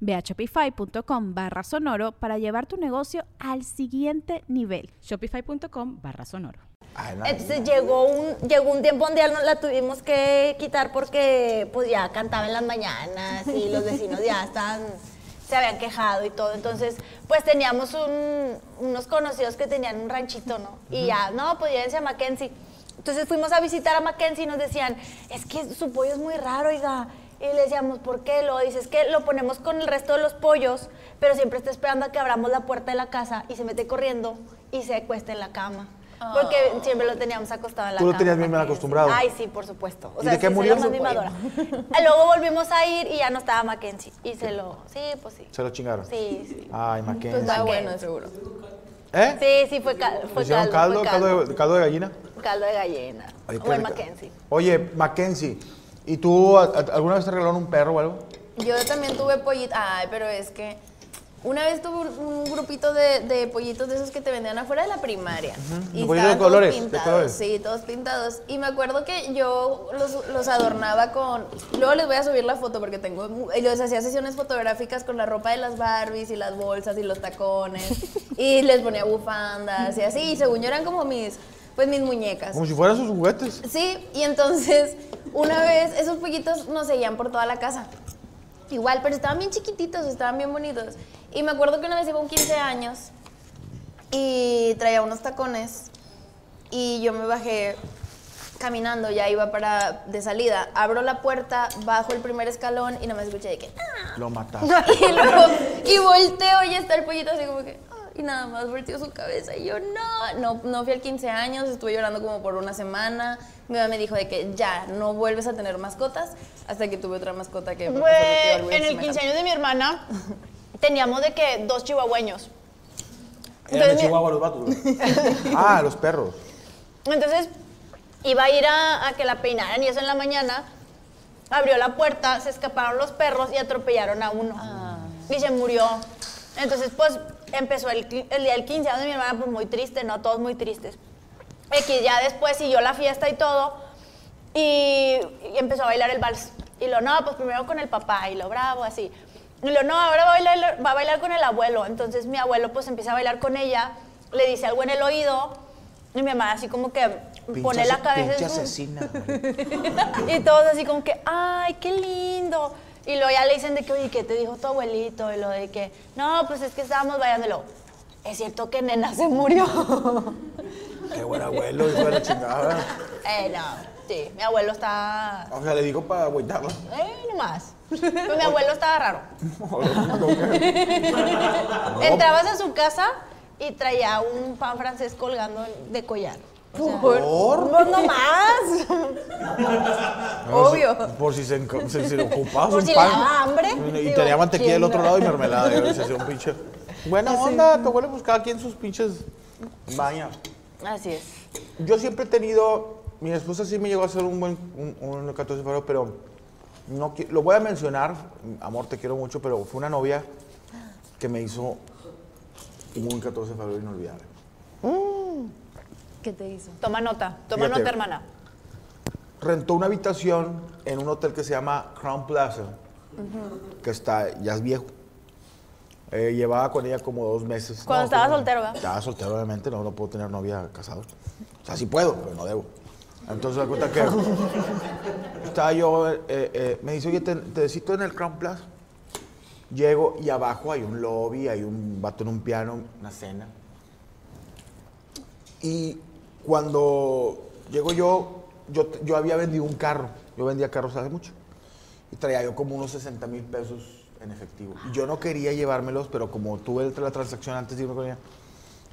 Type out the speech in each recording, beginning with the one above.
Ve a shopify.com barra sonoro para llevar tu negocio al siguiente nivel. Shopify.com barra sonoro. Entonces llegó un, llegó un tiempo donde ya no la tuvimos que quitar porque pues ya cantaba en las mañanas y los vecinos ya estaban, se habían quejado y todo. Entonces, pues teníamos un- unos conocidos que tenían un ranchito, ¿no? Y ya, no, pues llévense a Mackenzie. Entonces fuimos a visitar a Mackenzie y nos decían, es que su pollo es muy raro, oiga. Y le decíamos, ¿por qué? Lo dices, es que lo ponemos con el resto de los pollos, pero siempre está esperando a que abramos la puerta de la casa y se mete corriendo y se acuesta en la cama. Porque siempre lo teníamos acostado en la Tú lo cama. tenías bien mal acostumbrado. Ay, sí, por supuesto. O ¿Y sea, de qué sí, murió más mimadora. Luego volvimos a ir y ya no estaba Mackenzie. Y se lo, sí, pues sí. Se lo chingaron. Sí, sí. Ay, Pues Mackenzie. está Mackenzie. bueno, seguro. ¿Eh? Sí, sí, fue, cal- ¿Le fue hicieron caldo, caldo, fue caldo, de, caldo de gallina? Caldo de gallina. Qué Buen rico. Mackenzie. Oye, Mackenzie, ¿y tú a- a- alguna vez te regalaron un perro o algo? Yo también tuve pollito. Ay, pero es que una vez tuve un- un grupito de, de pollitos de esos que te vendían afuera de la primaria. Y pollitos de estaban colores, de pintados. colores. Sí, todos pintados. Y me acuerdo que yo los, los adornaba con. Luego les voy a subir la foto porque tengo. mu- y Les hacía sesiones fotográficas con la ropa de las Barbies y las bolsas y los tacones. y les ponía bufandas y así. Y según yo eran como mis. Pues mis muñecas. Como si fueran sus juguetes. Sí, y entonces una vez esos pollitos nos seguían por toda la casa. Igual, pero estaban bien chiquititos, estaban bien bonitos. Y me acuerdo que una vez iba un 15 años y traía unos tacones y yo me bajé caminando, ya iba para de salida. Abro la puerta, bajo el primer escalón y no me escuché de que... "Ah". Lo mataste. Y luego, y volteo y está el pollito así como que, y nada más volteó su cabeza y yo, no, no, no fui al 15 años, estuve llorando como por una semana. Mi mamá me dijo de que ya, no vuelves a tener mascotas, hasta que tuve otra mascota que... fue algo en el semejante. 15 años de mi hermana teníamos de que dos chihuahueños. Eran de Chihuahua los vatos. ah, los perros. Entonces iba a ir a, a que la peinaran y eso en la mañana. Abrió la puerta, se escaparon los perros y atropellaron a uno. Y se murió. Entonces, pues empezó el, el día del 15 años de mi hermana, pues muy triste, ¿no? Todos muy tristes. X ya después siguió la fiesta y todo. Y, y empezó a bailar el vals. Y lo, no, pues primero con el papá y lo bravo, así. Y lo, no, ahora va a bailar, va a bailar con el abuelo. Entonces mi abuelo pues empieza a bailar con ella, le dice algo en el oído. Y mi mamá así como que pone la cabeza Pinche en su- asesina. y todos así como que, ay, qué lindo. Y luego ya le dicen de que, oye, ¿qué te dijo tu abuelito? Y lo de que, no, pues es que estábamos luego, es cierto que nena se murió. Qué buen abuelo, hijo de la chingada. eh, no, sí, mi abuelo está, O sea, le digo para agüitarlo. eh, nomás. Pero mi abuelo estaba raro. Entrabas a su casa y traía un pan francés colgando de collar. O sea, ¿Por? Pues nomás. Obvio. Por si se, se le ocupaba Por un si le pan. daba hambre. Y Digo, tenía mantequilla del ¿quién otro no? lado y mermelada. Y se hacía un pinche. Buena onda, tu abuelo, pues cada quien sus pinches bañas. Así es. Yo siempre he tenido. Mi esposa sí me llegó a hacer un buen un, un 14 de febrero, pero no lo voy a mencionar. Amor, te quiero mucho, pero fue una novia que me hizo un 14 de febrero inolvidable. ¿Qué te hizo? Toma nota, toma Fíjate. nota, hermana. Rentó una habitación en un hotel que se llama Crown Plaza, que está, ya es viejo. Eh, llevaba con ella como dos meses. Cuando estaba como- soltero, ¿verdad? Estaba soltero, obviamente, no, no puedo tener novia casado. O sea, sí puedo, pero no debo. Entonces, me cuenta que estaba yo, eh, eh, me dice, oye, te, te necesito en el Crown Plaza. Llego y abajo hay un lobby, hay un vato en un piano, una cena. Y cuando llego yo, yo, yo había vendido un carro. Yo vendía carros hace mucho. Y traía yo como unos 60 mil pesos en efectivo. Yo no quería llevármelos, pero como tuve la transacción antes de irme con ella,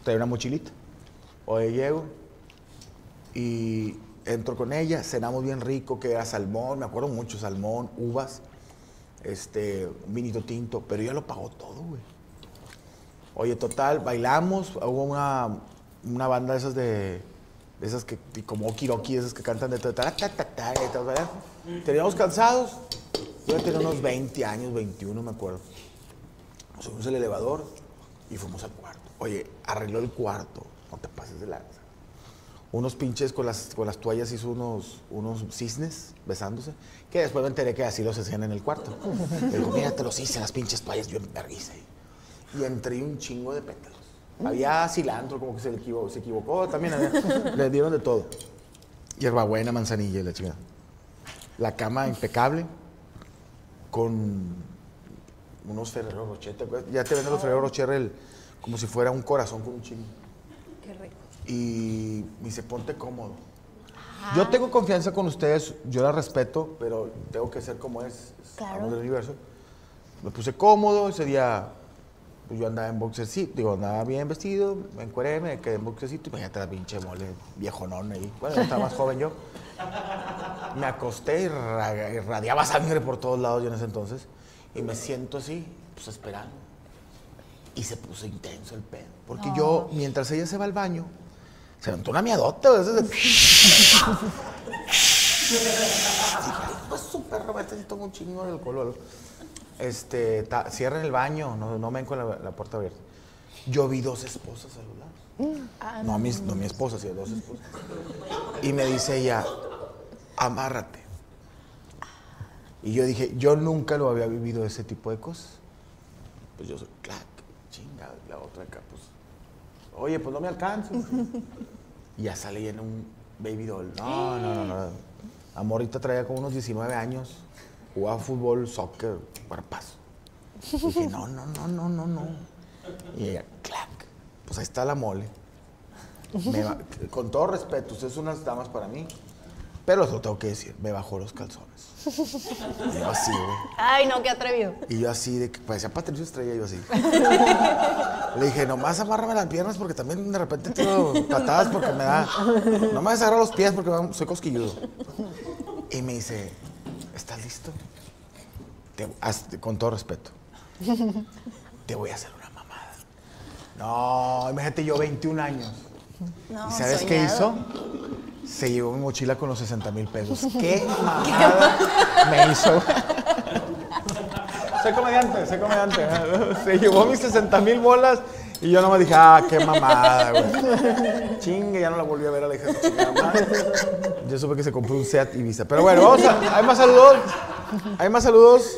traía una mochilita. Hoy llego y entro con ella, cenamos bien rico, que era salmón, me acuerdo mucho, salmón, uvas, este, un vinito tinto, pero ella lo pagó todo, güey. Oye, total, bailamos, hubo una, una banda de esas de esas que, como Okiroki, esas que cantan de todo. Teníamos cansados, yo tenía unos 20 años, 21, me acuerdo. Subimos al elevador y fuimos al cuarto. Oye, arregló el cuarto, no te pases de lanza. Unos pinches con las, con las toallas hizo unos, unos cisnes besándose, que después me enteré que así los hacían en el cuarto. Digo, mira, te los hice las pinches toallas, yo en vergüenza. Y entré un chingo de pétalos. Había cilantro, como que se, le equivo- se equivocó, también había, le dieron de todo. Hierbabuena, manzanilla y la chingada. La cama impecable, con unos Ferrero Rocher. Ya te venden los Ferrero Rocher el- como si fuera un corazón con un chingo. Qué rico. Y me dice, ponte cómodo. Yo tengo confianza con ustedes, yo la respeto, pero tengo que ser como es, Claro. del universo. Me puse cómodo, ese día pues, yo andaba en boxercito, digo, andaba bien vestido, me encueré, me quedé en boxercito, imagínate la pinche mole, viejonón ahí. Bueno, yo estaba más joven yo. Me acosté y ra- irradiaba sangre por todos lados yo en ese entonces. Y me siento así, pues esperando. Y se puso intenso el pedo. Porque yo, mientras ella se va al baño, se levantó una miadota. Dije, pues súper Roberto, sí tomo un chingo de alcohol. Este, ta- cierren el baño, no, no me ven con la, la puerta abierta. Yo vi dos esposas a los lados. No, mis, no mi esposa, sino dos esposas. Y me dice ella, amárrate. Y yo dije, yo nunca lo había vivido ese tipo de cosas. Pues yo soy, clac, chinga, la otra acá, pues, oye, pues no me alcanzo. y ya salí en un baby doll. No, no, no, no. Amorita traía como unos 19 años, jugaba fútbol, soccer, cuerpazo. Dije, no, no, no, no, no, no. Y ella, clac, pues ahí está la mole. Me con todo respeto, ustedes son unas damas para mí, pero eso tengo que decir, me bajó los calzones. Y yo así, güey. Ay, no, qué atrevido. Y yo así, de que parecía Patricio Estrella, yo así. Le dije, nomás amárrame las piernas porque también de repente tiro patadas porque me da... No me agarrar los pies porque soy cosquilludo. Y me dice, ¿estás listo? Te- haz- con todo respeto. Te voy a hacer una mamada. No, imagínate yo 21 años. No, ¿Y sabes qué hizo? Se llevó mi mochila con los 60 mil pesos. ¡Qué mamada me hizo! soy comediante, soy comediante. Se llevó mis 60 mil bolas y yo nomás dije, ah, qué mamada, güey. Ya no la volví a ver a la hija de su chingada madre. Yo supe que se compró un Seat Ibiza. Pero bueno, vamos a, ¿hay más saludos? ¿Hay más saludos?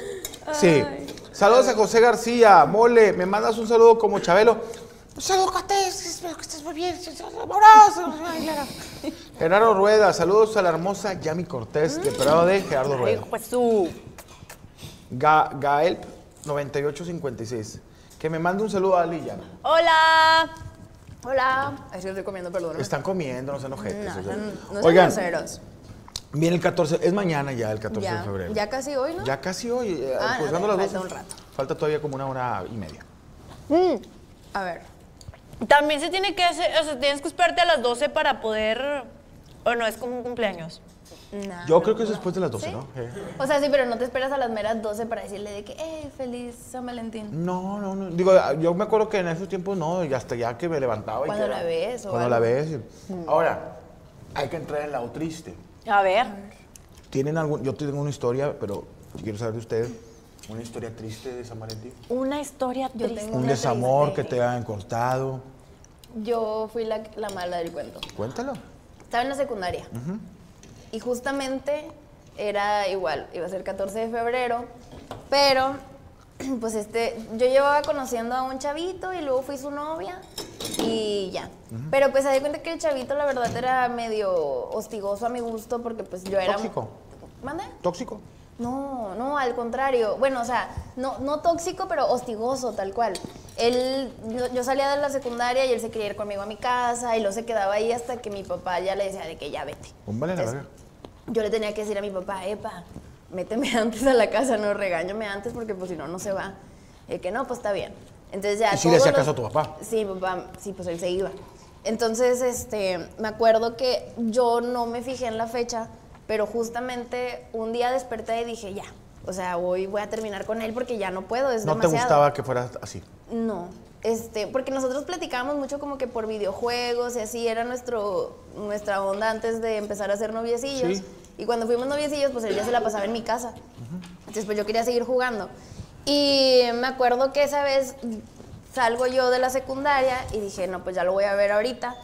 Sí. Saludos a José García. Mole, me mandas un saludo como Chabelo. Un saludo, Catés, espero que estés muy bien. Gerardo Rueda, saludos a la hermosa Yami Cortés, de Prado de Gerardo Rueda. Pues tú. Ga Gael 9856. Que me mande un saludo a Ali. Hola. Hola. Ay, sí, estoy comiendo, perdón. Están comiendo, no sean ojetes. No, o sea. no, no sean Oigan, groseros. viene el 14, es mañana ya el 14 de Ya, febrero. ya casi hoy, ¿no? Ya casi hoy, eh, Ah, no, cruzando te las falta 12. un rato. Falta todavía como una hora y media. A ver. También se tiene que hacer, o sea, tienes que esperarte a las 12 para poder. O no, es como un cumpleaños. Nah, Yo no, creo que es no. después de las 12, ¿Sí? ¿no? Eh. O sea, sí, pero no te esperas a las meras 12 para decirle de que, eh, feliz San Valentín. No, no, no. Digo, yo me acuerdo que en esos tiempos no, y hasta ya que me levantaba. y Cuando la era- ves o Cuando la ves. Ahora, hay que entrar en el lado triste. A ver. ¿Tienen algún.? Yo tengo una historia, pero quiero saber de ustedes. Una historia triste de San Valentín. Una historia Yo triste. tengo Un desamor que te hayan cortado. Yo fui la, la mala del cuento. Cuéntalo. Estaba en la secundaria. Y justamente era igual, iba a ser 14 de febrero, pero pues este, yo llevaba conociendo a un chavito y luego fui su novia y ya. Pero pues se di cuenta que el chavito la verdad era medio hostigoso a mi gusto porque pues yo era... Tóxico. ¿Mande? ¿Tóxico? No, no, al contrario. Bueno, o sea, no, no tóxico, pero hostigoso, tal cual. él, yo, yo salía de la secundaria y él se quería ir conmigo a mi casa y luego se quedaba ahí hasta que mi papá ya le decía de que ya vete. La Entonces, verga. yo le tenía que decir a mi papá, epa, méteme antes a la casa, no regáñame antes porque pues si no, no se va. Y que no, pues está bien. Entonces ya ¿Y si le hacía caso a tu papá? Sí, papá, sí, pues él se iba. Entonces, este, me acuerdo que yo no me fijé en la fecha, pero justamente un día desperté y dije, ya, o sea, hoy voy a terminar con él porque ya no puedo, es ¿No te gustaba que fuera así? No, este, porque nosotros platicábamos mucho como que por videojuegos y así era nuestro, nuestra onda antes de empezar a hacer noviecillos. Sí. Y cuando fuimos noviecillos, pues él ya se la pasaba en mi casa. Entonces, pues yo quería seguir jugando. Y me acuerdo que esa vez salgo yo de la secundaria y dije, no, pues ya lo voy a ver ahorita.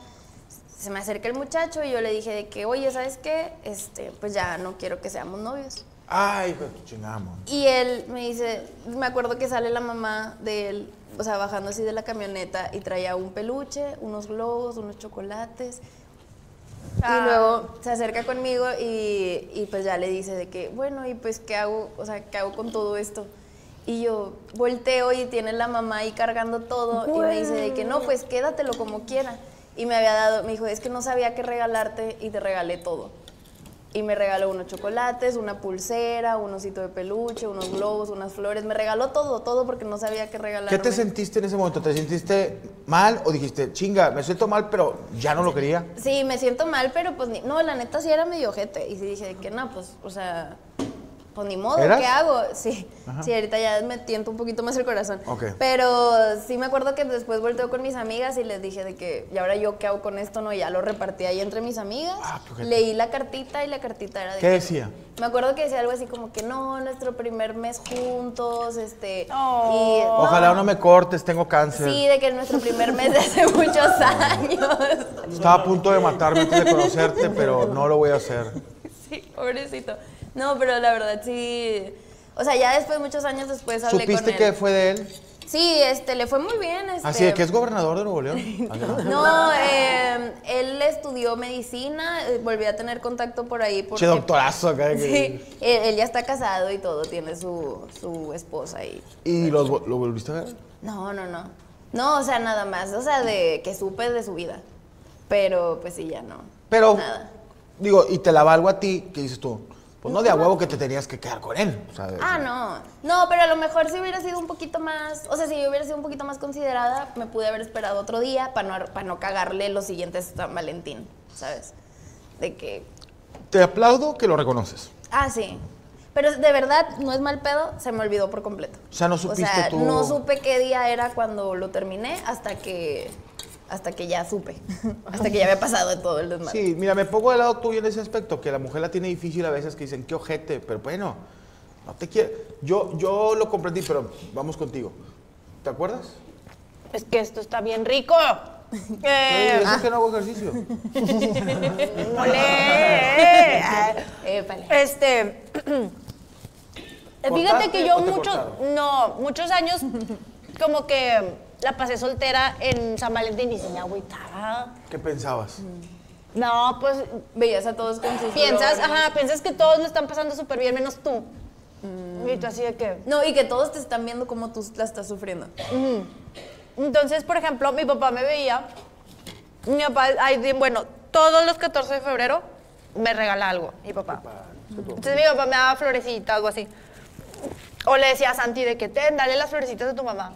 Se me acerca el muchacho y yo le dije de que, oye, ¿sabes qué? Este, pues ya no quiero que seamos novios. Ay, hijo de tu chingada, amor. Y él me dice, me acuerdo que sale la mamá de él, o sea, bajando así de la camioneta y traía un peluche, unos globos, unos chocolates. Ah. Y luego se acerca conmigo y, y pues ya le dice de que, bueno, y pues, ¿qué hago? O sea, ¿qué hago con todo esto? Y yo volteo y tiene la mamá ahí cargando todo y me dice de que no, pues quédatelo como quiera. Y me había dado, me dijo, es que no sabía qué regalarte y te regalé todo. Y me regaló unos chocolates, una pulsera, un osito de peluche, unos globos, unas flores. Me regaló todo, todo porque no sabía qué regalarme. ¿Qué te sentiste en ese momento? ¿Te sentiste mal o dijiste, chinga, me siento mal, pero ya no lo quería? Sí, me siento mal, pero pues ni- no, la neta sí era medio ojete. Y sí dije que no, pues, o sea, pues ni modo, ¿Eras? ¿qué hago? Sí, sí, ahorita ya me tiento un poquito más el corazón. Ok. Pero sí me acuerdo que después volteo con mis amigas y les dije de que, ¿y ahora yo qué hago con esto? No, Y ya lo repartí ahí entre mis amigas. Ah, ojete. Leí la cartita y la cartita era de ¿Qué que- decía? Me acuerdo que decía algo así como que no, nuestro primer mes juntos, este. Oh. y, no, Ojalá no me cortes, tengo cáncer. Sí, de que nuestro primer mes de hace muchos años. Estaba a punto de matarme antes de conocerte, pero no lo voy a hacer. Sí, pobrecito. No, pero la verdad sí. O sea, ya después, muchos años después hablé con ¿Supiste él. que fue de él? Sí, este, le fue muy bien. Este, Así de que es gobernador de Nuevo León. ¿no? Eh, él estudió medicina, eh, volví a tener contacto por ahí. Porque, Che doctorazo acá. que- Sí, él, él ya está casado y todo, tiene su, su esposa y ¿Y los vo- lo volviste a ver? No, no, no. No, o sea, nada más. O sea, de que supe de su vida. Pero pues sí, ya no. Pero, Nada. digo, y te la valgo a ti, ¿qué dices tú? Pues no de a huevo que te tenías que quedar con él. O sea, de- Ah, no. No, pero a lo mejor si hubiera sido un poquito más. O sea, si yo hubiera sido un poquito más considerada, me pude haber esperado otro día para no, para no cagarle los siguientes San Valentín, ¿sabes? De que. Te aplaudo que lo reconoces. Ah, sí. Pero de verdad, no es mal pedo, se me olvidó por completo. O sea, no supiste tú- no supe qué día era cuando lo terminé hasta que. Hasta que ya supe. hasta que ya había pasado de todo el desmadre. Sí, mira, me pongo del lado tuyo en ese aspecto, que la mujer la tiene difícil a veces, que dicen, qué ojete, pero bueno, no te quiero. Yo, yo lo comprendí, pero vamos contigo. ¿Te acuerdas? Es que esto está bien rico. Eh, eso que no hago ejercicio. mole. Épale. Este. Fíjate que yo muchos, cortaron? no, muchos años como que la pasé soltera en San Valentín y se me agüitaba. ¿Qué pensabas? No, pues Veías a todos con sus piensas, flores. ajá, piensas que todos lo están pasando súper bien menos tú. Y tú así de que. No, y que todos te están viendo cómo tú la estás sufriendo. Entonces, por ejemplo, mi papá me veía. Mi papá, ay, bueno, todos los 14 de febrero me regala algo, mi papá. Entonces mi papá me daba florecitas o así. O le decía a Santi de que ten, dale las florecitas a tu mamá.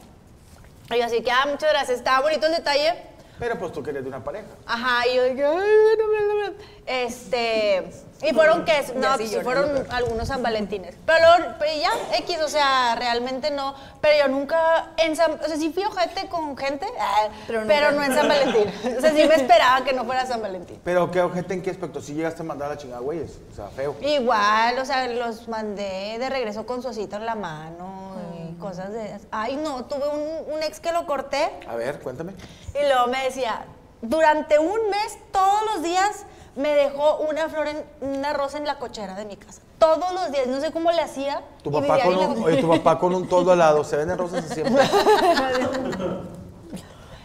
Y yo así que, ah, muchas gracias, estaba bonito el detalle. Pero pues tú querías de una pareja. Ajá, y yo dije, ay, no, no, no, no". Este, y fueron que, no, pues sí, llorando. fueron algunos San Valentines. Pero luego, pero ya, X, o sea, realmente no. Pero yo nunca, en San, o sea, sí fui ojete con gente, ah, Pero no en San Valentín. O sea, sí me esperaba que no fuera San Valentín. Pero qué ojete en qué aspecto, si llegaste a mandar a la chingada, güeyes. O sea, feo. Igual, o sea, los mandé de regreso con su osito en la mano. Cosas de... Ay, no, tuve un, un ex que lo corté A ver, cuéntame. Y luego me decía, durante un mes, todos los días, me dejó una flor, en, una rosa en la cochera de mi casa. Todos los días, no sé cómo le hacía. Tu y papá con un, oye, tu papá con un toldo al lado, se venden rosas así siempre.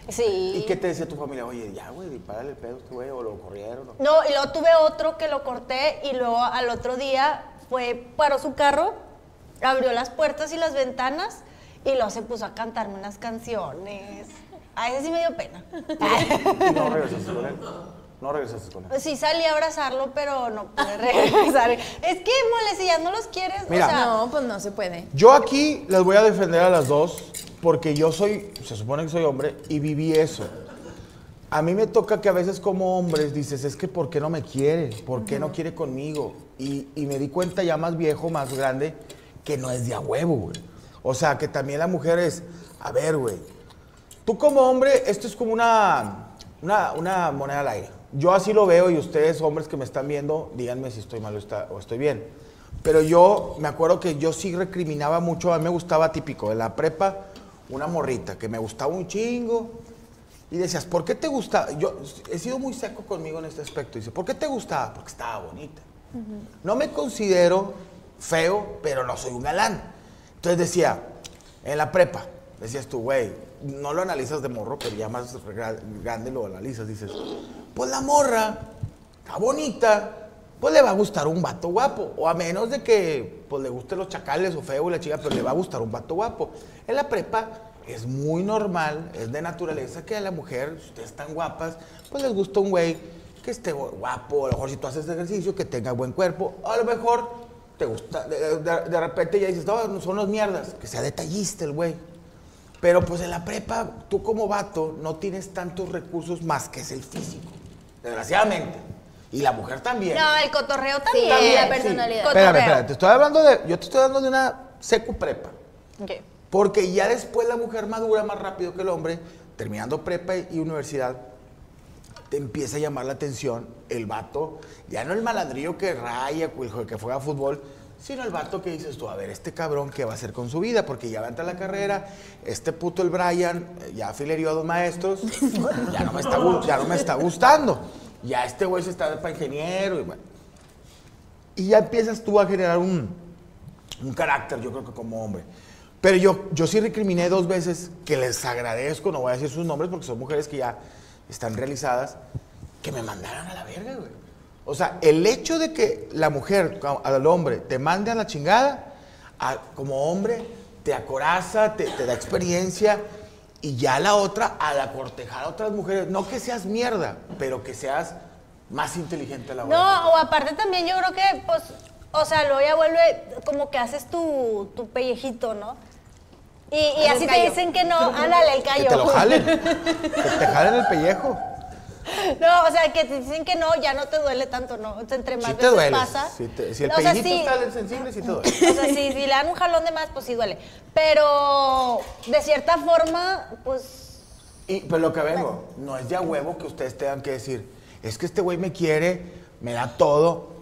Sí. ¿Y qué te decía tu familia? Oye, ya, güey, dispárale el pedo a este güey, o lo corrieron. o- No, y luego tuve otro que lo corté y luego al otro día fue, paró su carro, abrió las puertas y las ventanas Y luego se puso a cantarme unas canciones. A ese sí me dio pena. Y no regresaste con él. No regresaste con él. Pues sí salí a abrazarlo, pero no pude regresar. Es que, mole, si ya no los quieres, Mira. o sea, No, pues no se puede. Yo aquí las voy a defender a las dos porque yo soy, se supone que soy hombre y viví eso. A mí me toca que a veces como hombres dices, es que ¿por qué no me quiere? ¿Por qué no quiere conmigo? Y, y me di cuenta ya más viejo, más grande, que no es de a huevo, güey. O sea, que también la mujer es, a ver, güey, tú como hombre, esto es como una, una, una moneda al aire. Yo así lo veo y ustedes, hombres que me están viendo, díganme si estoy mal o, está- o estoy bien. Pero yo me acuerdo que yo sí recriminaba mucho, a mí me gustaba típico, en la prepa, una morrita, que me gustaba un chingo. Y decías, ¿por qué te gustaba? Yo he sido muy seco conmigo en este aspecto. Dice, ¿por qué te gustaba? Porque estaba bonita. No me considero feo, pero no soy un galán. Entonces decía, en la prepa, decías tú, güey, no lo analizas de morro, pero ya más gra- grande lo analizas. Dices, pues la morra está bonita, pues le va a gustar un vato guapo. O a menos de que pues le gusten los chacales o feo y la chica, pero le va a gustar un vato guapo. En la prepa es muy normal, es de naturaleza que a la mujer, si ustedes están guapas, pues les gusta un güey que esté guapo, a lo mejor si tú haces ejercicio, que tenga buen cuerpo, a lo mejor te gusta, de, de- de repente ya dices, no, son los mierdas, que sea detallista el güey. Pero pues en la prepa, tú como vato no tienes tantos recursos más que es el físico, desgraciadamente. Y la mujer también. no, el cotorreo Sí, también. la Sí. personalidad. Cotorreo. Espérame, espérame, te estoy hablando de, yo te estoy hablando de una secu prepa. Ok. Porque ya después la mujer madura más rápido que el hombre, terminando prepa y universidad, te empieza a llamar la atención el vato, ya no el malandrillo que raya, que juega fútbol, sino el vato que dices tú, a ver, este cabrón, ¿qué va a hacer con su vida? Porque ya va la carrera, este puto el Brian, ya afilerió a dos maestros, ya no me está, ya no me está gustando. Ya este güey se está para ingeniero y bueno. Y ya empiezas tú a generar un, un carácter, yo creo que como hombre. Pero yo, yo sí recriminé dos veces, que les agradezco, no voy a decir sus nombres porque son mujeres que ya están realizadas, que me mandaran a la verga, güey. O sea, el hecho de que la mujer al hombre te mande a la chingada, a- como hombre, te acoraza, te, te da experiencia, y ya la otra, a la cortejar a otras mujeres, no que seas mierda, pero que seas más inteligente a la hora. No, o aparte también yo creo que, pues, o sea, luego ya vuelve como que haces tu, tu pellejito, ¿no? Y, así te dicen que no, ándale, el Que callo. te lo jalen, que te jalen el pellejo. No, o sea, que te dicen que no, ya no te duele tanto, ¿no? O sea, entre más Sí te veces duele. pasa. Si, te- si el o sea, sí, está sensible, sí te duele. O sea, si, si le dan un jalón de más, pues sí duele. Pero de cierta forma, pues. Y, pero lo que vengo, no es de a huevo que ustedes tengan que decir, es que este güey me quiere, me da todo,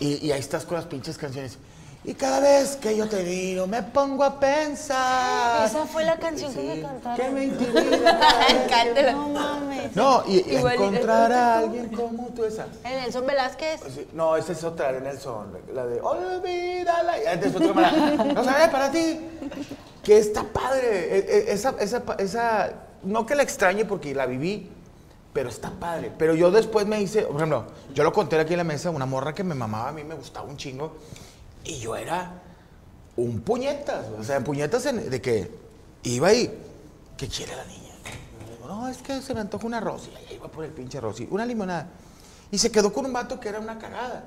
y, y ahí estás con las pinches canciones. Y cada vez que yo te miro, me pongo a pensar. Esa fue la canción que me cantaron. Que me intimida. Cántela. No mames. No, y, y encontrar a alguien como tú esa. El Nelson Velázquez. Sí, no, esa es otra de Nelson, la de Olvídala. antes otra manera. No sabes para ti. Que está padre. e- e- Esa, esa, esa, no que la extrañe porque la viví, pero está padre. Pero yo después me hice, por ejemplo, yo lo conté aquí en la mesa, una morra que me mamaba a mí, me gustaba un chingo. Y yo era un puñetas. O sea, puñetas en- de que iba y, ¿qué quiere la niña? Digo, no, es que se me antoja un arroz. Y iba por el pinche arroz. Y una limonada. Y se quedó con un vato que era una cagada.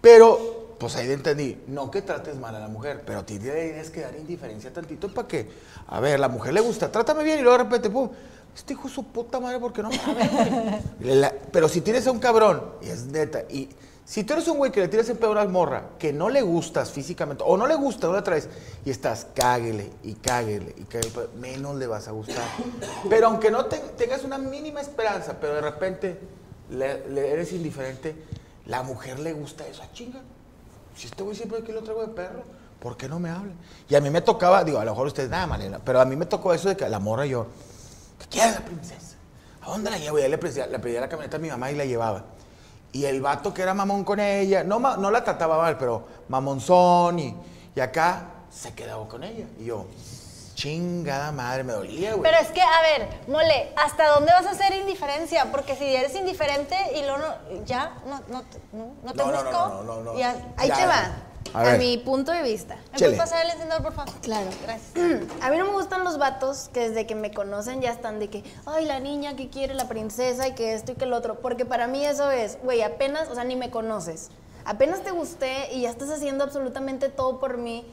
Pero, pues ahí entendí, no que trates mal a la mujer, pero tienes que dar indiferencia tantito para que, a ver, la mujer le gusta, trátame bien y luego de repente, pum, este hijo su puta madre, ¿por qué no me habla, güey?" La- Pero si tienes a un cabrón, y es neta, y si tú eres un güey que le tiras el pedo a una morra, que no le gustas físicamente, o no le gusta una otra vez, y estás cáguele y cáguele y cáguele, pues, menos le vas a gustar. Pero aunque no te- tengas una mínima esperanza, pero de repente le, eres indiferente, la mujer le gusta eso, ah, chinga. Si este güey siempre aquí lo traigo de perro, ¿por qué no me habla? Y a mí me tocaba, digo, a lo mejor ustedes nada, manera, pero a mí me tocó eso de que la morra y yo, ¿qué quiere la princesa? ¿A dónde la llevo? Y ahí le pedía, le pedía la camioneta a mi mamá y la llevaba. Y el vato que era mamón con ella, no, no la trataba mal, pero mamonzón y, y acá se quedaba con ella. Y yo, chingada madre, me dolía, güey. Pero es que, a ver, mole, ¿hasta dónde vas a hacer indiferencia? Porque si eres indiferente y luego no, ya no, no, te- no, no te No, no, busco. no, no, no, no. ya- Ahí te va. A a, mi punto de vista. ¿Me puedes pasar el encendedor, por favor? Claro. Gracias. A mí no me gustan los vatos que desde que me conocen ya están de que, ay, la niña que quiere, la princesa y que esto y que el otro. Porque para mí eso es, güey, apenas, o sea, ni me conoces. Apenas te gusté y ya estás haciendo absolutamente todo por mí.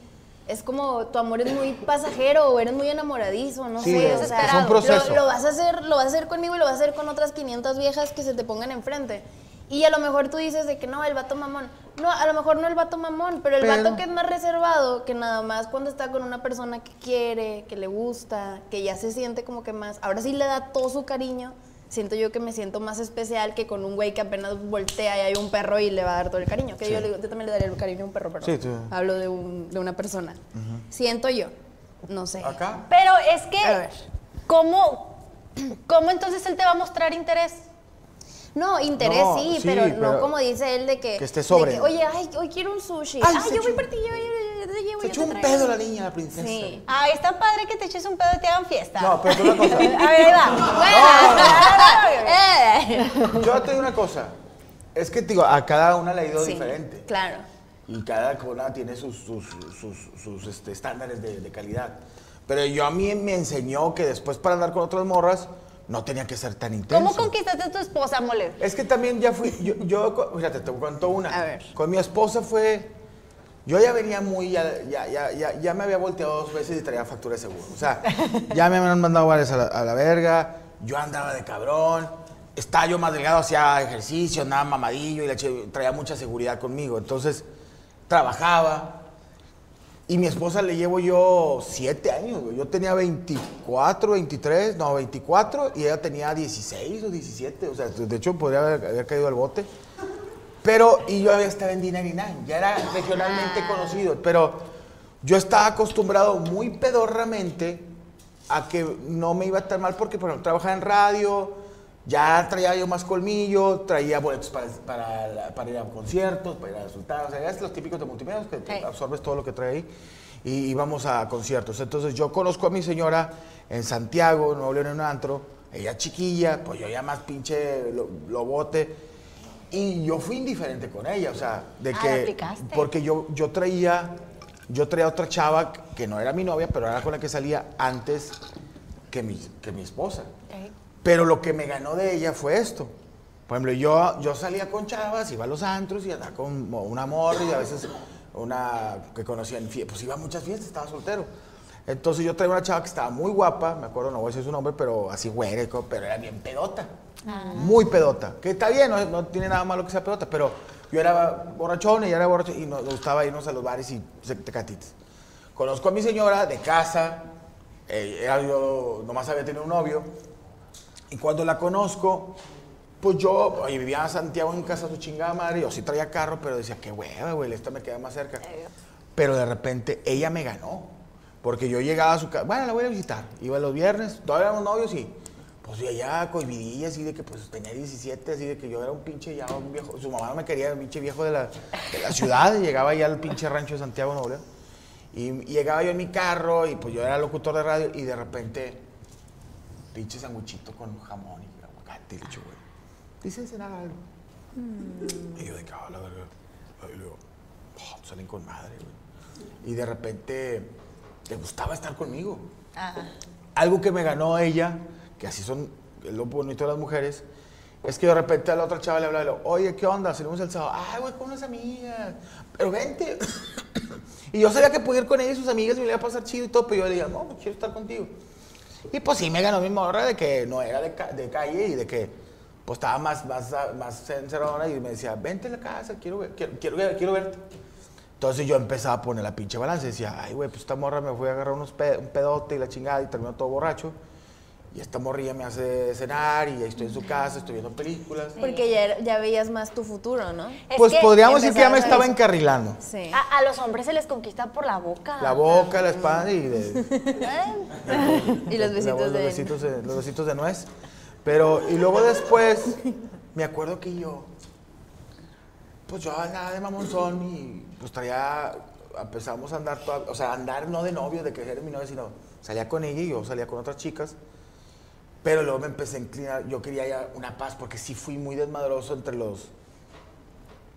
Es como tu amor es muy pasajero o eres muy enamoradizo, no Sí, sé. es- o sea, es un proceso. Lo, lo vas a hacer, lo vas a hacer conmigo y lo vas a hacer con otras 500 viejas que se te pongan enfrente. Y a lo mejor tú dices de que no, el vato mamón. No, a lo mejor no el vato mamón, pero el Pero- vato que es más reservado, que nada más cuando está con una persona que quiere, que le gusta, que ya se siente como que más, ahora sí le da todo su cariño, siento yo que me siento más especial que con un güey que apenas voltea y hay un perro y le va a dar todo el cariño. Que yo, le digo, yo también le daría el cariño a un perro, pero Sí, tú. hablo de, un- de una persona. Siento yo, no sé. Acá. Pero es que, A ver. ¿cómo, ¿cómo entonces él te va a mostrar interés? No, interés No, sí, sí, pero, pero no como dice él de que... que esté de sobre. que, Oye, ay, hoy quiero un sushi. Ay, yo voy echó- por ti, yo, yo- yo te llevo, Se yo echó te un pedo la niña, la princesa. Sí. Ay, está padre que te eches un pedo y te hagan fiesta. No, pero tú una cosa. A ver, ahí va. Bueno. Yo te digo una cosa. Es que, digo, a cada una le ha ido Sí, diferente. Claro. Y cada una tiene sus, sus, sus, sus, este, estándares de, de calidad. Pero yo a mí me enseñó que después para andar con otras morras no tenía que ser tan intenso. ¿Cómo conquistaste a tu esposa, mole? Es que también ya fui, yo, yo fíjate, te cuento una. A ver. Con mi esposa fue, yo ya venía muy, ya, ya, ya, ya, ya me había volteado dos veces y traía factura de seguro. O sea, ya me habían mandado varias a la, a la verga, yo andaba de cabrón, estaba yo más delgado, hacía ejercicio, andaba mamadillo y la traía mucha seguridad conmigo. Entonces, trabajaba. Y mi esposa le llevo yo siete años, güey. Yo tenía 24, 23, no, 24 y ella tenía 16 o 17. O sea, de hecho podría haber, haber caído al bote. Pero, y yo ya estaba en D99, ya era regionalmente conocido. Pero yo estaba acostumbrado muy pedorramente a que no me iba tan mal porque, por ejemplo, trabajaba en radio, ya traía yo más colmillo, traía boletos para, para, para ir a conciertos, para ir a resultados. O sea, es los típicos de multimedia que absorbes todo lo que trae ahí. Y íbamos a conciertos. Entonces yo conozco a mi señora en Santiago, en Nuevo León, en un antro. Ella chiquilla, pues yo ya más pinche lo- lobote. Y yo fui indiferente con ella, o sea, de Ah, que... aplicaste. Porque yo, yo traía... Yo traía otra chava que no era mi novia, pero era con la que salía antes que mi, que mi esposa. Pero lo que me ganó de ella fue esto. Por ejemplo, yo, yo salía con chavas, iba a los antros y andaba con una morra y a veces una que conocía en fiestas. Pues iba a muchas fiestas, estaba soltero. Entonces yo traía una chava que estaba muy guapa, me acuerdo, no voy a decir su nombre, pero así güere, co- pero era bien pedota. Muy pedota. Que está bien, no, no tiene nada malo que sea pedota, pero yo era borrachón, ella era borracho y nos gustaba irnos a los bares y tecatites. Conozco a mi señora de casa, eh, era yo nomás había tenido un novio, y cuando la conozco, pues yo vivía en Santiago en casa de su chingada madre, yo sí traía carro, pero decía, qué hueva, güey, esta me queda más cerca. Pero de repente ella me ganó, porque yo llegaba a su casa, bueno, la voy a visitar, iba los viernes, todavía éramos novios y pues yo ya cohibidilla, así de que pues tenía 17, así de que yo era un pinche ya un viejo, su mamá no me quería, un pinche viejo de la, de la ciudad, y llegaba ya al pinche rancho de Santiago, Nuevo. Y, y llegaba yo en mi carro y pues yo era locutor de radio y de repente pinche sanguchito con jamón y aguacate y lechuga. Dice cenar algo. Y yo de que, ah, la verga. Y luego, oh, salen con madre, güey. Y de repente le gustaba estar conmigo. Algo que me ganó ella, que así son lo bonito de las mujeres, es que de repente a la otra chava le hablaba, le, oye, ¿qué onda? Salimos el sábado. Ay, güey, con unas amigas. Pero vente. y yo sabía que podía ir con ella y sus amigas y me le iba a pasar chido y todo, pero yo le decía, no, pues quiero estar contigo. Y pues sí me ganó mi morra de que no era de, ca- de calle y de que pues estaba más, más, más y me decía, vente a la casa, quiero, ver- quiero, quiero, quiero verte. Entonces yo empezaba a poner la pinche balanza y decía, ay, güey, pues esta morra me fue a agarrar unos un pedote y la chingada y terminó todo borracho. Y esta morrilla me hace cenar y ahí estoy en su casa, estoy viendo películas. Porque ya, ya veías más tu futuro, ¿no? Es Pues podríamos decir que ya me estaba encarrilando. Sí. A, a los hombres se les conquista por la boca. La boca, la espalda y de, Y los besitos los de... besitos de, los besitos de nuez. Pero, y luego después, me acuerdo que yo, pues yo andaba de mamonzón y pues traía, empezamos a andar, toda- o sea, andar no de novio, de que era mi novia, sino salía con ella y yo salía con otras chicas. Pero luego me empecé a inclinar, yo quería ya una paz, porque sí fui muy desmadroso entre los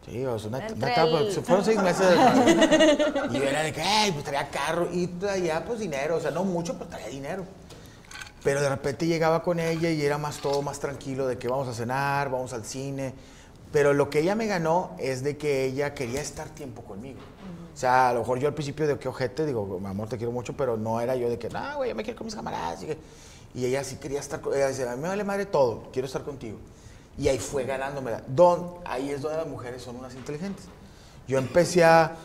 Sí, o sea, una, una etapa, el- se fueron seis meses. de- y yo era de que, ay, pues traía carro y traía pues dinero, o sea, no mucho, pero traía dinero. Pero de repente llegaba con ella y era más todo más tranquilo de que vamos a cenar, vamos al cine. Pero lo que ella me ganó es de que ella quería estar tiempo conmigo. O sea, a lo mejor yo al principio de que ojete, digo, mi amor, te quiero mucho, pero no era yo de que, no, güey, yo me quiero con mis camaradas. Y, que- y ella sí quería estar con ella decía, a mí me vale madre todo, quiero estar contigo. Y ahí fue ganándomela. Don, ahí es donde las mujeres son unas inteligentes. Yo empecé a,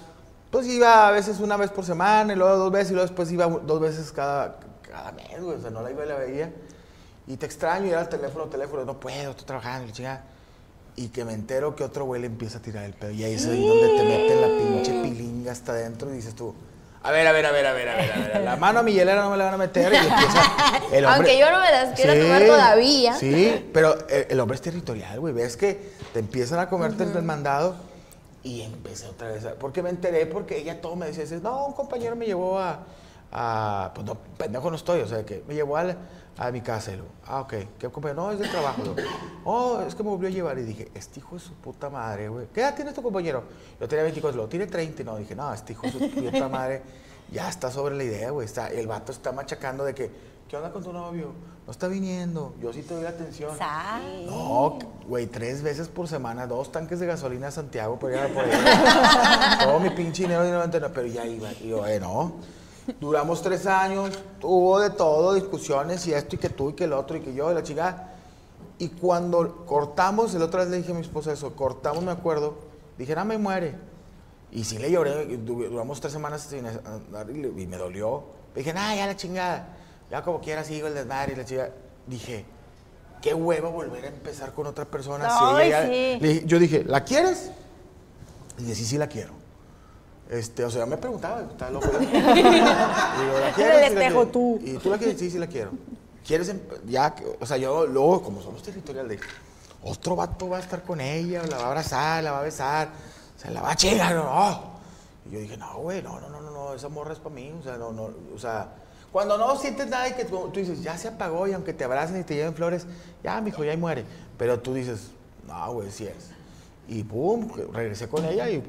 pues iba a veces una vez por semana, y luego dos veces, y luego después iba dos veces cada, cada mes, güey. O sea, no la iba y la veía. Y te extraño, y era el teléfono, teléfono, no puedo, estoy trabajando, chingada. Y que me entero que otro güey le empieza a tirar el pedo. Y ahí es donde te meten la pinche pilinga hasta adentro y dices tú, a ver, a ver, a ver, a ver, a ver, a ver, la mano a mi hielera no me la van a meter. Y empieza el hombre. Aunque yo no me las quiero tomar todavía. Sí, pero el, el hombre es territorial, güey. Ves que te empiezan a comerte el mandado y empecé otra vez. a- Porque me enteré, porque ella todo me decía, no, un compañero me llevó a, a- pues no, pendejo no estoy, o sea, que me llevó a, la- a mi casa. Y luego, ah, ok, ¿qué compañero? No, es del trabajo. Oh, es que me volvió a llevar. Y dije, este hijo de su puta madre, güey. ¿Qué edad tiene tu compañero? Yo tenía 24, luego tiene 30. No, dije, no, este hijo de su puta madre ya está sobre la idea, güey. Está, el vato está machacando de que, ¿qué onda con tu novio? No está viniendo. Yo sí te doy la atención. No, güey, tres veces por semana, dos tanques de gasolina a Santiago, por allá por ahí. Todo mi pinche dinero de 99, pero ya iba. Y yo, eh, no. Duramos tres años, hubo de todo, discusiones y esto y que tú y que el otro y que yo y la chica. Y cuando cortamos, el otra vez le dije a mi esposa eso, cortamos, me acuerdo, dije, ah, me muere. Y sí le lloré, duramos tres semanas sin andar y, me dolió. Dije, ah, ya la chingada, ya como quiera sigo el desmadre y la chica. Dije, qué huevo volver a empezar con otra persona. si ella sí. le yo dije, ¿la quieres? Y dije, sí, sí la quiero. Este, o sea, me preguntaba, estaba loco. Y digo, ¿la quieres? el la tú. Y tú la quieres, sí, sí la quiero. ¿Quieres? em- Ya, o sea, yo luego, como somos territoriales, de otro vato va a estar con ella, la va a abrazar, la va a besar, se la va a chingar, no. Y yo dije, no, güey, no, no, no, no, no, esa morra es para mí, o sea, no, no, o sea, cuando no sientes nada y que tú, tú dices, ya se apagó y aunque te abracen y te lleven flores, ya, mijo, ya ahí muere. Pero tú dices, no, güey, sí es. Y pum, regresé con ella y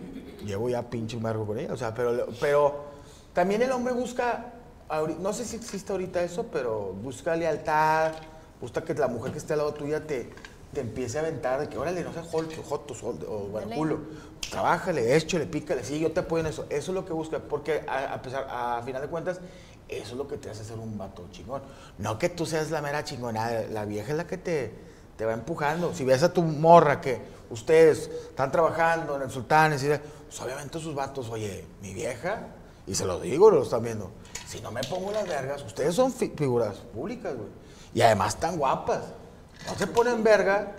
llevo ya pinche vergo con ella. O sea, pero, pero también el hombre busca, no sé si existe ahorita eso, pero busca lealtad, busca que la mujer que esté al lado tuya te, te empiece a aventar de que órale, no seas joto, joto, o bueno, culo. Trabájale, échale, pícale, sí, yo te apoyo en eso. Eso es lo que busca, porque a, a pesar, a final de cuentas, eso es lo que te hace ser un vato chingón. No que tú seas la mera chingonada, la vieja es la que te, te va empujando. Si ves a tu morra que ustedes están trabajando en el Sultanes, y pues obviamente sus vatos, oye, mi vieja, y se lo digo, lo están viendo. Si no me pongo las vergas, ustedes son fi- figuras públicas, güey. Y además tan guapas. No se ponen verga.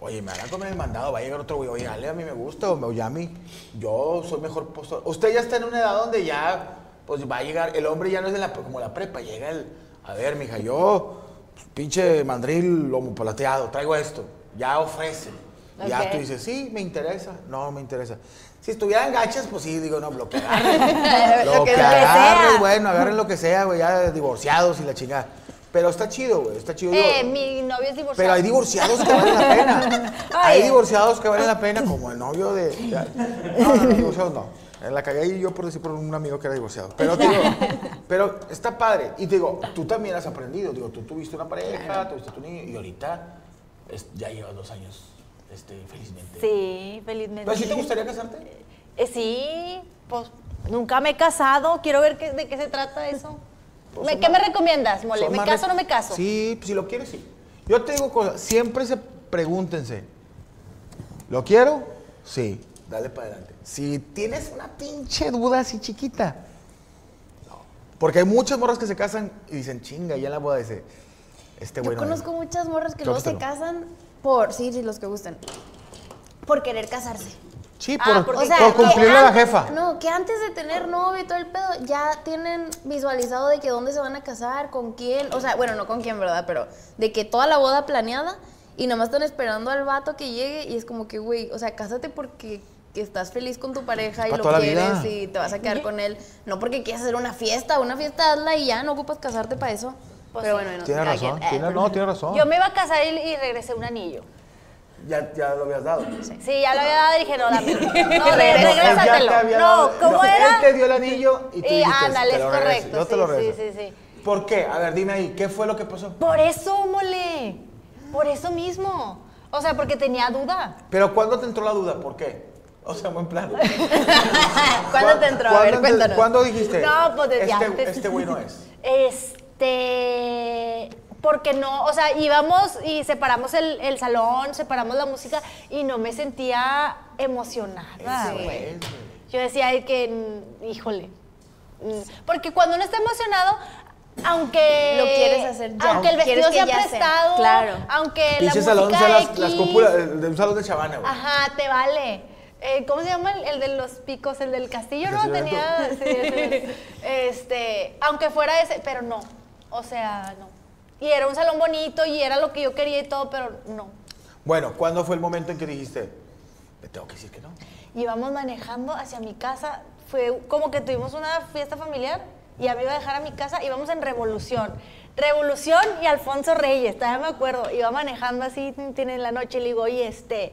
Oye, me van a comer el mandado, va a llegar otro güey. Oye, Ale, a mí me gusta, o oye, a mí, yo soy mejor postor. Usted ya está en una edad donde ya, pues va a llegar, el hombre ya no es como la prepa, llega el, a ver, mija, yo, pues, pinche mandril lomo plateado, traigo esto, ya ofrece. Ya tú dices, sí, me interesa, no, me interesa. Si estuvieran gachas, pues sí, digo, no, lo que agarren. lo, que- agarren, bueno, agarren lo que sea, güey, ya divorciados y la chingada. Pero está chido, güey, está chido. Eh, Digo, mi novio es divorciado. pero hay divorciados que valen la pena. hay divorciados que valen la pena, como el novio de. ya. No, no, no, divorciados no. En la cagué y yo por decir por un amigo que era divorciado. Pero digo, pero está padre. Y digo, tú también has aprendido. Digo, tú tuviste una pareja, tuviste tu niño, y ahorita es- ya llevas dos años este, felizmente. Sí, felizmente. ¿Pero sí te gustaría casarte? Eh, sí, pues nunca me he casado. Quiero ver qué- de qué se trata eso. Pues ¿Me- son ¿Qué me recomiendas, Mole? ¿Me caso o no me caso? Sí, pues, si lo quieres, sí. Yo te digo cosas, siempre se pregúntense, ¿lo quiero? Sí, dale para adelante. Si tienes una pinche duda así chiquita, no. Porque hay muchas morras que se casan y dicen, chinga, ya la boda dice, este Yo güey me- conozco muchas morras que luego se casan por, sí, sí, los que gustan, por querer casarse. Sí, Ah, por, que cumplirle a la jefa. No, que antes de tener novio y todo el pedo, ya tienen visualizado de que dónde se van a casar, con quién, o sea, bueno, no con quién, ¿verdad? Pero de que toda la boda planeada y nomás están esperando al vato que llegue y es como que, güey, o sea, cásate porque que estás feliz con tu pareja y lo quieres y te vas a quedar con él, no porque quieras hacer una fiesta, una fiesta hazla y ya, no ocupas casarte para eso. Pues Pero sí. bueno, no, Tiene razón. Eh, tiene, no, tiene razón. Yo me iba a casar y, y regresé un anillo. Ya, ya lo habías dado. Sí, ya lo había dado y dije, no, dame. No, te regrésatelo. No, ¿cómo no, era? Él te dio el anillo y tú Y dijiste, ándale, "Te es lo regreso". correcto. Yo te sí, lo sí, regreso. sí, sí. ¿Por qué? A ver, dime ahí, ¿qué fue lo que pasó? Por eso, mole. Por eso mismo. O sea, porque tenía duda. Pero ¿cuándo te entró la duda? ¿Por qué? O sea, buen plan. ¿Cuándo te entró? A ver, ¿Cuándo te- cuéntanos. ¿Cuándo dijiste? No, pues desde este, antes. Este güey no es. Este. Porque no, o sea, íbamos y separamos el, el salón, separamos la música y no me sentía emocionada, güey. Yo decía ay, que, híjole. mm, Porque cuando uno está emocionado, aunque. Lo quieres hacer ya. Aunque el vestido sea ya sea. prestado. Claro. Aunque la Pinche música salón, sea las, X, las cópulas el de un salón de Chavana, güey. Ajá, te vale. Eh, ¿Cómo se llama el, el de los picos? El del castillo, ¿no? Tenía. sí, este, aunque fuera ese, pero no. O sea, no. Y era un salón bonito y era lo que yo quería y todo, pero no. Bueno, ¿cuándo fue el momento en que dijiste, le tengo que decir que no? Íbamos manejando hacia mi casa. Fue como que tuvimos una fiesta familiar y ya me iba a dejar a mi casa. Íbamos en Revolución. Revolución y Alfonso Reyes, todavía me acuerdo. Iba manejando así, tiene la noche y le digo, oye, este.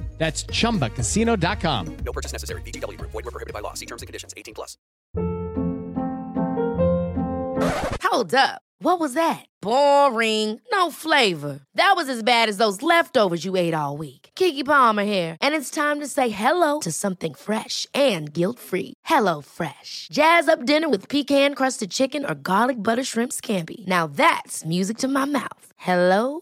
That's chumbacasino.com. No purchase necessary. VGW Group. Void were prohibited by law. See terms and conditions. 18 plus. Hold up. What was that? Boring. No flavor. That was as bad as those leftovers you ate all week. Kiki Palmer here, and it's time to say hello to something fresh and guilt-free. Hello Fresh. Jazz up dinner with pecan-crusted chicken or garlic butter shrimp scampi. Now that's music to my mouth. Hello